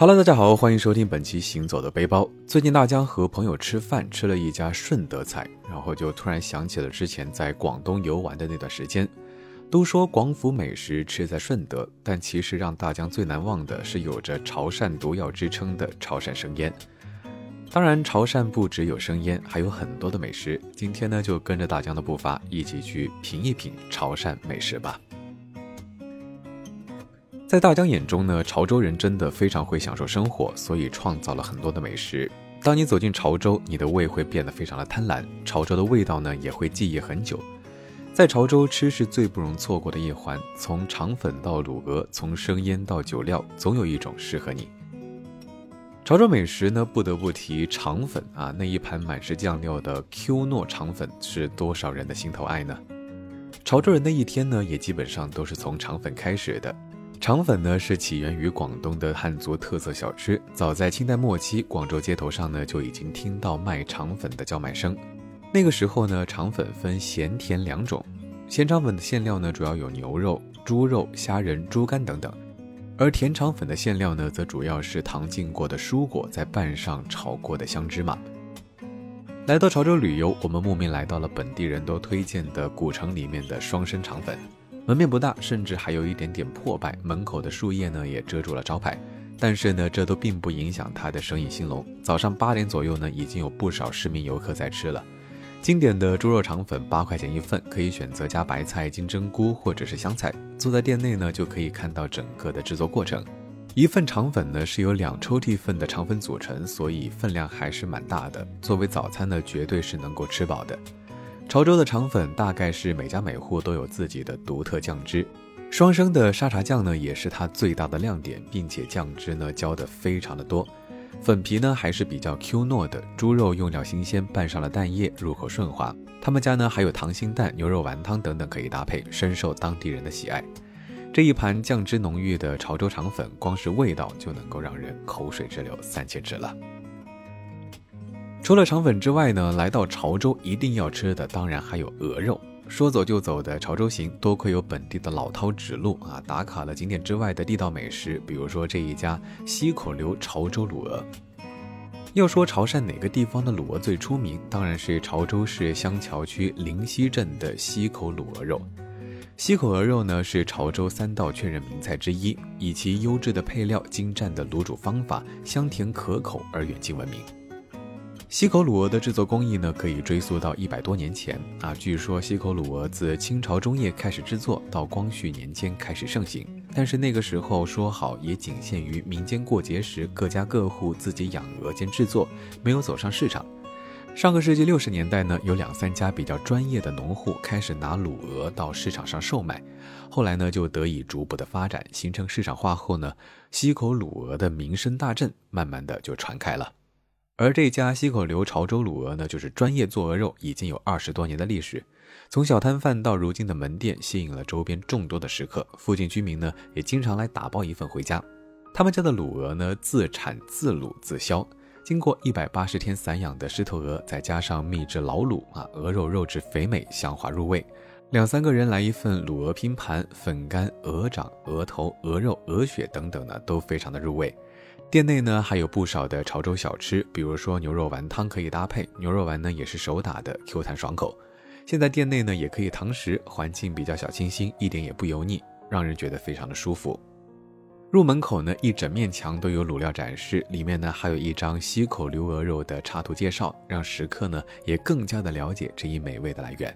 Hello，大家好，欢迎收听本期《行走的背包》。最近大江和朋友吃饭，吃了一家顺德菜，然后就突然想起了之前在广东游玩的那段时间。都说广府美食吃在顺德，但其实让大江最难忘的是有着潮汕毒药之称的潮汕生腌。当然，潮汕不只有生腌，还有很多的美食。今天呢，就跟着大江的步伐，一起去品一品潮汕美食吧。在大江眼中呢，潮州人真的非常会享受生活，所以创造了很多的美食。当你走进潮州，你的胃会变得非常的贪婪，潮州的味道呢也会记忆很久。在潮州吃是最不容错过的一环，从肠粉到卤鹅，从生腌到酒料，总有一种适合你。潮州美食呢，不得不提肠粉啊，那一盘满是酱料的 Q 糯肠粉是多少人的心头爱呢？潮州人的一天呢，也基本上都是从肠粉开始的。肠粉呢是起源于广东的汉族特色小吃，早在清代末期，广州街头上呢就已经听到卖肠粉的叫卖声。那个时候呢，肠粉分咸甜两种，咸肠粉的馅料呢主要有牛肉、猪肉、虾仁、猪肝等等，而甜肠粉的馅料呢则主要是糖浸过的蔬果，再拌上炒过的香芝麻。来到潮州旅游，我们慕名来到了本地人都推荐的古城里面的双生肠粉。门面不大，甚至还有一点点破败，门口的树叶呢也遮住了招牌。但是呢，这都并不影响它的生意兴隆。早上八点左右呢，已经有不少市民游客在吃了。经典的猪肉肠粉八块钱一份，可以选择加白菜、金针菇或者是香菜。坐在店内呢，就可以看到整个的制作过程。一份肠粉呢是由两抽屉份的肠粉组成，所以分量还是蛮大的。作为早餐呢，绝对是能够吃饱的。潮州的肠粉大概是每家每户都有自己的独特酱汁，双生的沙茶酱呢也是它最大的亮点，并且酱汁呢浇的非常的多，粉皮呢还是比较 Q 糯的，猪肉用料新鲜，拌上了蛋液，入口顺滑。他们家呢还有溏心蛋、牛肉丸汤等等可以搭配，深受当地人的喜爱。这一盘酱汁浓郁的潮州肠粉，光是味道就能够让人口水直流三千尺了。除了肠粉之外呢，来到潮州一定要吃的当然还有鹅肉。说走就走的潮州行，多亏有本地的老饕指路啊，打卡了景点之外的地道美食，比如说这一家溪口流潮州卤鹅。要说潮汕哪个地方的卤鹅最出名，当然是潮州市湘桥区灵溪镇的溪口卤鹅肉。溪口鹅肉呢是潮州三道确认名菜之一，以其优质的配料、精湛的卤煮方法、香甜可口而远近闻名。溪口卤鹅的制作工艺呢，可以追溯到一百多年前啊。据说溪口卤鹅自清朝中叶开始制作，到光绪年间开始盛行。但是那个时候说好也仅限于民间过节时各家各户自己养鹅兼制作，没有走上市场。上个世纪六十年代呢，有两三家比较专业的农户开始拿卤鹅到市场上售卖，后来呢就得以逐步的发展，形成市场化后呢，溪口卤鹅的名声大振，慢慢的就传开了。而这家溪口流潮州卤鹅呢，就是专业做鹅肉，已经有二十多年的历史。从小摊贩到如今的门店，吸引了周边众多的食客。附近居民呢，也经常来打包一份回家。他们家的卤鹅呢，自产自卤自销，经过一百八十天散养的狮头鹅，再加上秘制老卤啊，鹅肉肉质肥美，香滑入味。两三个人来一份卤鹅拼盘，粉干、鹅掌、鹅头、鹅肉、鹅血等等呢，都非常的入味。店内呢还有不少的潮州小吃，比如说牛肉丸汤可以搭配，牛肉丸呢也是手打的，Q 弹爽口。现在店内呢也可以堂食，环境比较小清新，一点也不油腻，让人觉得非常的舒服。入门口呢一整面墙都有卤料展示，里面呢还有一张溪口牛鹅肉的插图介绍，让食客呢也更加的了解这一美味的来源。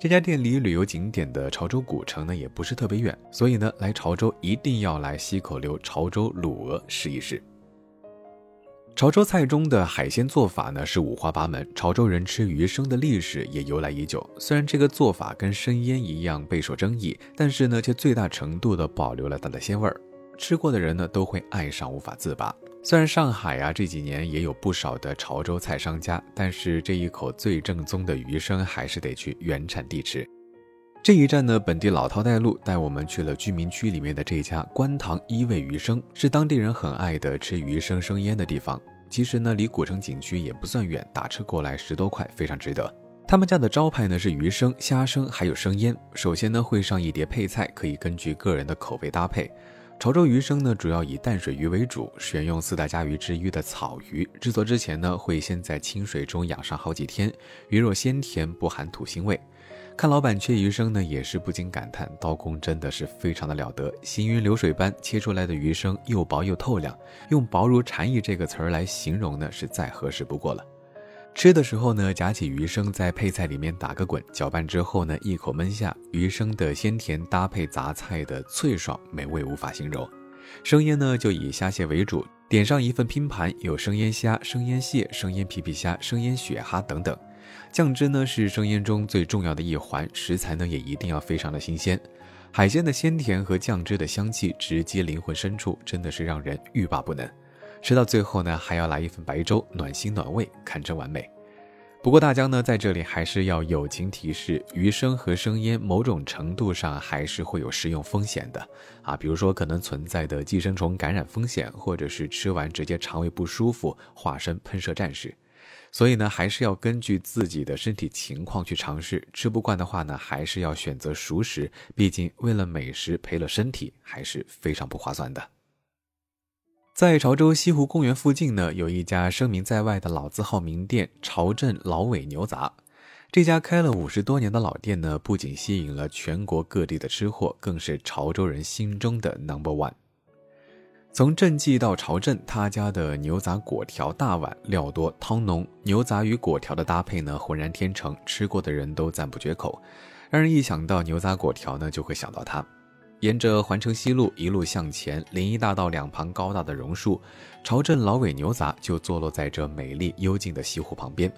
这家店离旅游景点的潮州古城呢也不是特别远，所以呢来潮州一定要来溪口流潮州卤鹅试一试。潮州菜中的海鲜做法呢是五花八门，潮州人吃鱼生的历史也由来已久。虽然这个做法跟生腌一样备受争议，但是呢却最大程度的保留了它的鲜味儿，吃过的人呢都会爱上无法自拔。虽然上海啊这几年也有不少的潮州菜商家，但是这一口最正宗的鱼生还是得去原产地吃。这一站呢，本地老饕带路，带我们去了居民区里面的这家官塘一味鱼生，是当地人很爱的吃鱼生生腌的地方。其实呢，离古城景区也不算远，打车过来十多块，非常值得。他们家的招牌呢是鱼生、虾生，还有生腌。首先呢会上一碟配菜，可以根据个人的口味搭配。潮州鱼生呢，主要以淡水鱼为主，选用四大家鱼之一的草鱼。制作之前呢，会先在清水中养上好几天，鱼肉鲜甜，不含土腥味。看老板切鱼生呢，也是不禁感叹，刀工真的是非常的了得，行云流水般切出来的鱼生又薄又透亮，用薄如蝉翼这个词儿来形容呢，是再合适不过了。吃的时候呢，夹起鱼生在配菜里面打个滚，搅拌之后呢，一口闷下，鱼生的鲜甜搭配杂菜的脆爽，美味无法形容。生腌呢就以虾蟹为主，点上一份拼盘，有生腌虾、生腌蟹、生腌皮皮虾、生腌雪蛤等等。酱汁呢是生腌中最重要的一环，食材呢也一定要非常的新鲜。海鲜的鲜甜和酱汁的香气直击灵魂深处，真的是让人欲罢不能。吃到最后呢，还要来一份白粥，暖心暖胃，堪称完美。不过大江呢，在这里还是要友情提示：鱼生和生腌某种程度上还是会有食用风险的啊，比如说可能存在的寄生虫感染风险，或者是吃完直接肠胃不舒服，化身喷射战士。所以呢，还是要根据自己的身体情况去尝试。吃不惯的话呢，还是要选择熟食，毕竟为了美食赔了身体，还是非常不划算的。在潮州西湖公园附近呢，有一家声名在外的老字号名店——潮镇老尾牛杂。这家开了五十多年的老店呢，不仅吸引了全国各地的吃货，更是潮州人心中的 number one。从镇记到潮镇，他家的牛杂果条大碗，料多汤浓，牛杂与果条的搭配呢，浑然天成，吃过的人都赞不绝口。让人一想到牛杂果条呢，就会想到它。沿着环城西路一路向前，临沂大道两旁高大的榕树，朝镇老尾牛杂就坐落在这美丽幽静的西湖旁边。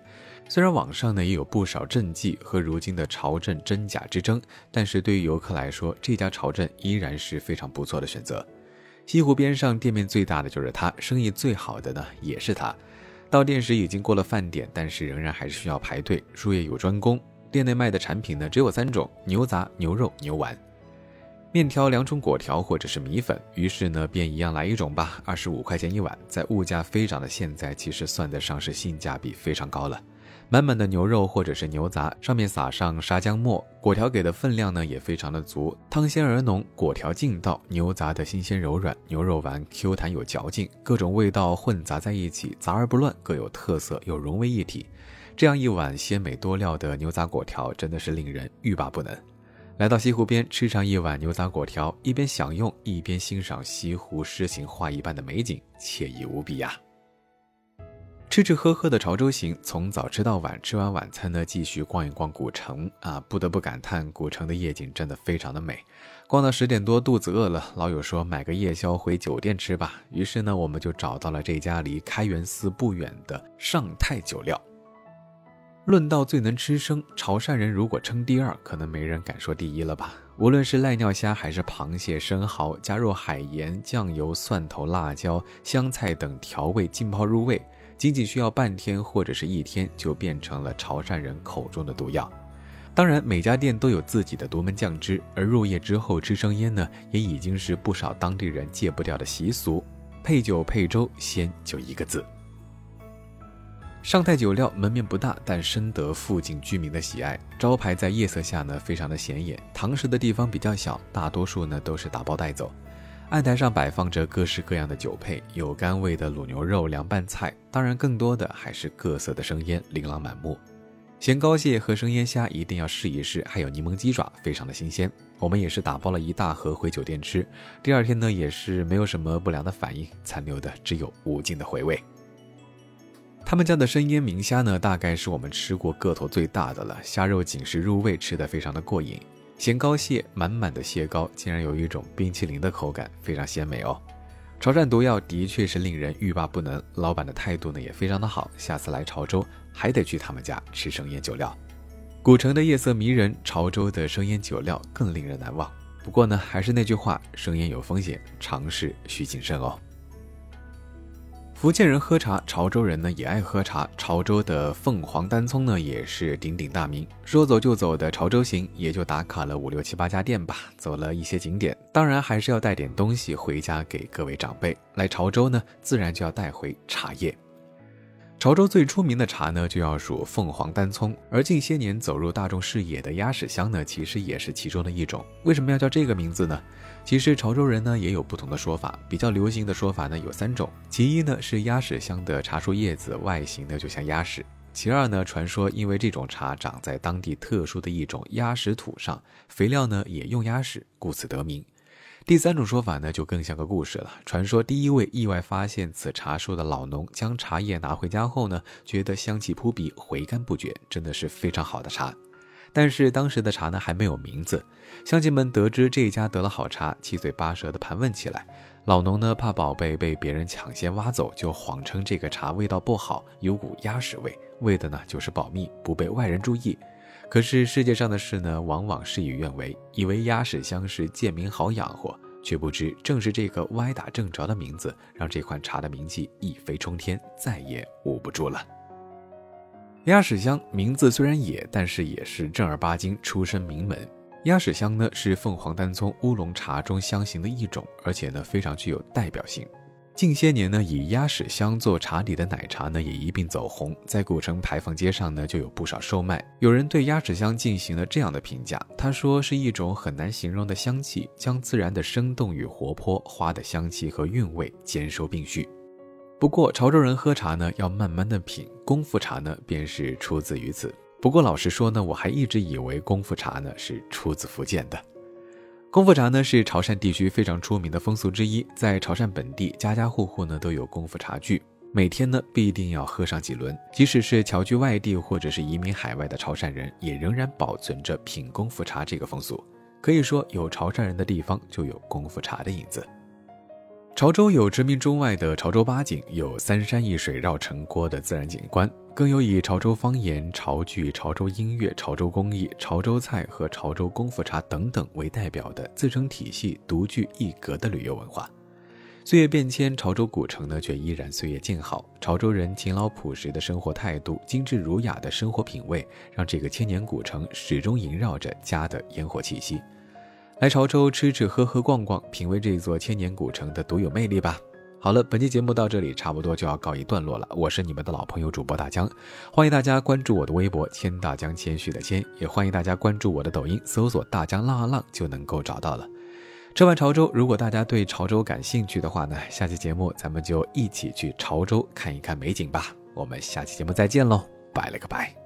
虽然网上呢也有不少镇记和如今的朝镇真假之争，但是对于游客来说，这家朝镇依然是非常不错的选择。西湖边上店面最大的就是它，生意最好的呢也是它。到店时已经过了饭点，但是仍然还是需要排队，术业有专攻。店内卖的产品呢只有三种：牛杂、牛肉、牛丸。面条两种果条或者是米粉，于是呢便一样来一种吧，二十五块钱一碗，在物价飞涨的现在，其实算得上是性价比非常高了。满满的牛肉或者是牛杂，上面撒上沙姜末，果条给的分量呢也非常的足，汤鲜而浓，果条劲道，牛杂的新鲜柔软，牛肉丸 Q 弹有嚼劲，各种味道混杂在一起，杂而不乱，各有特色又融为一体。这样一碗鲜美多料的牛杂果条，真的是令人欲罢不能。来到西湖边吃上一碗牛杂果条，一边享用一边欣赏西湖诗情画意般的美景，惬意无比呀！吃吃喝喝的潮州行，从早吃到晚，吃完晚餐呢，继续逛一逛古城啊！不得不感叹，古城的夜景真的非常的美。逛到十点多，肚子饿了，老友说买个夜宵回酒店吃吧。于是呢，我们就找到了这家离开元寺不远的上泰酒料。论到最能吃生，潮汕人如果称第二，可能没人敢说第一了吧。无论是濑尿虾还是螃蟹、生蚝，加入海盐、酱油、蒜头、辣椒、香菜等调味浸泡入味，仅仅需要半天或者是一天，就变成了潮汕人口中的毒药。当然，每家店都有自己的独门酱汁，而入夜之后吃生腌呢，也已经是不少当地人戒不掉的习俗。配酒配粥，鲜就一个字。上泰酒料门面不大，但深得附近居民的喜爱。招牌在夜色下呢，非常的显眼。堂食的地方比较小，大多数呢都是打包带走。案台上摆放着各式各样的酒配，有甘味的卤牛肉、凉拌菜，当然更多的还是各色的生腌，琳琅满目。咸膏蟹和生腌虾一定要试一试，还有柠檬鸡爪，非常的新鲜。我们也是打包了一大盒回酒店吃，第二天呢也是没有什么不良的反应，残留的只有无尽的回味。他们家的生腌明虾呢，大概是我们吃过个头最大的了，虾肉紧实入味，吃得非常的过瘾。咸膏蟹满满的蟹膏，竟然有一种冰淇淋的口感，非常鲜美哦。潮汕毒药的确是令人欲罢不能，老板的态度呢也非常的好，下次来潮州还得去他们家吃生腌酒料。古城的夜色迷人，潮州的生腌酒料更令人难忘。不过呢，还是那句话，生腌有风险，尝试需谨慎哦。福建人喝茶，潮州人呢也爱喝茶。潮州的凤凰单葱呢也是鼎鼎大名。说走就走的潮州行，也就打卡了五六七八家店吧，走了一些景点，当然还是要带点东西回家给各位长辈。来潮州呢，自然就要带回茶叶。潮州最出名的茶呢，就要数凤凰单葱，而近些年走入大众视野的鸭屎香呢，其实也是其中的一种。为什么要叫这个名字呢？其实潮州人呢也有不同的说法，比较流行的说法呢有三种。其一呢是鸭屎香的茶树叶子外形呢就像鸭屎；其二呢，传说因为这种茶长在当地特殊的一种鸭屎土上，肥料呢也用鸭屎，故此得名。第三种说法呢，就更像个故事了。传说第一位意外发现此茶树的老农，将茶叶拿回家后呢，觉得香气扑鼻，回甘不绝，真的是非常好的茶。但是当时的茶呢还没有名字，乡亲们得知这家得了好茶，七嘴八舌的盘问起来。老农呢怕宝贝被别人抢先挖走，就谎称这个茶味道不好，有股鸭屎味，为的呢就是保密，不被外人注意。可是世界上的事呢，往往事与愿违。以为鸭屎香是贱民好养活，却不知正是这个歪打正着的名字，让这款茶的名气一飞冲天，再也捂不住了。鸭屎香名字虽然野，但是也是正儿八经出身名门。鸭屎香呢，是凤凰单葱乌龙茶中香型的一种，而且呢，非常具有代表性。近些年呢，以鸭屎香做茶底的奶茶呢，也一并走红，在古城牌坊街上呢，就有不少售卖。有人对鸭屎香进行了这样的评价，他说是一种很难形容的香气，将自然的生动与活泼、花的香气和韵味兼收并蓄。不过潮州人喝茶呢，要慢慢的品，功夫茶呢，便是出自于此。不过老实说呢，我还一直以为功夫茶呢是出自福建的。功夫茶呢是潮汕地区非常出名的风俗之一，在潮汕本地，家家户户呢都有功夫茶具，每天呢必定要喝上几轮。即使是侨居外地或者是移民海外的潮汕人，也仍然保存着品功夫茶这个风俗。可以说，有潮汕人的地方就有功夫茶的影子。潮州有驰名中外的潮州八景，有三山一水绕城郭的自然景观，更有以潮州方言、潮剧、潮州音乐、潮州工艺、潮州菜和潮州功夫茶等等为代表的自成体系、独具一格的旅游文化。岁月变迁，潮州古城呢却依然岁月静好。潮州人勤劳朴实的生活态度、精致儒雅的生活品味，让这个千年古城始终萦绕着家的烟火气息。来潮州吃吃喝喝逛逛，品味这座千年古城的独有魅力吧。好了，本期节目到这里差不多就要告一段落了。我是你们的老朋友主播大江，欢迎大家关注我的微博“千大江”，谦虚的谦，也欢迎大家关注我的抖音，搜索“大江浪啊浪”就能够找到了。吃完潮州，如果大家对潮州感兴趣的话呢，下期节目咱们就一起去潮州看一看美景吧。我们下期节目再见喽，拜了个拜。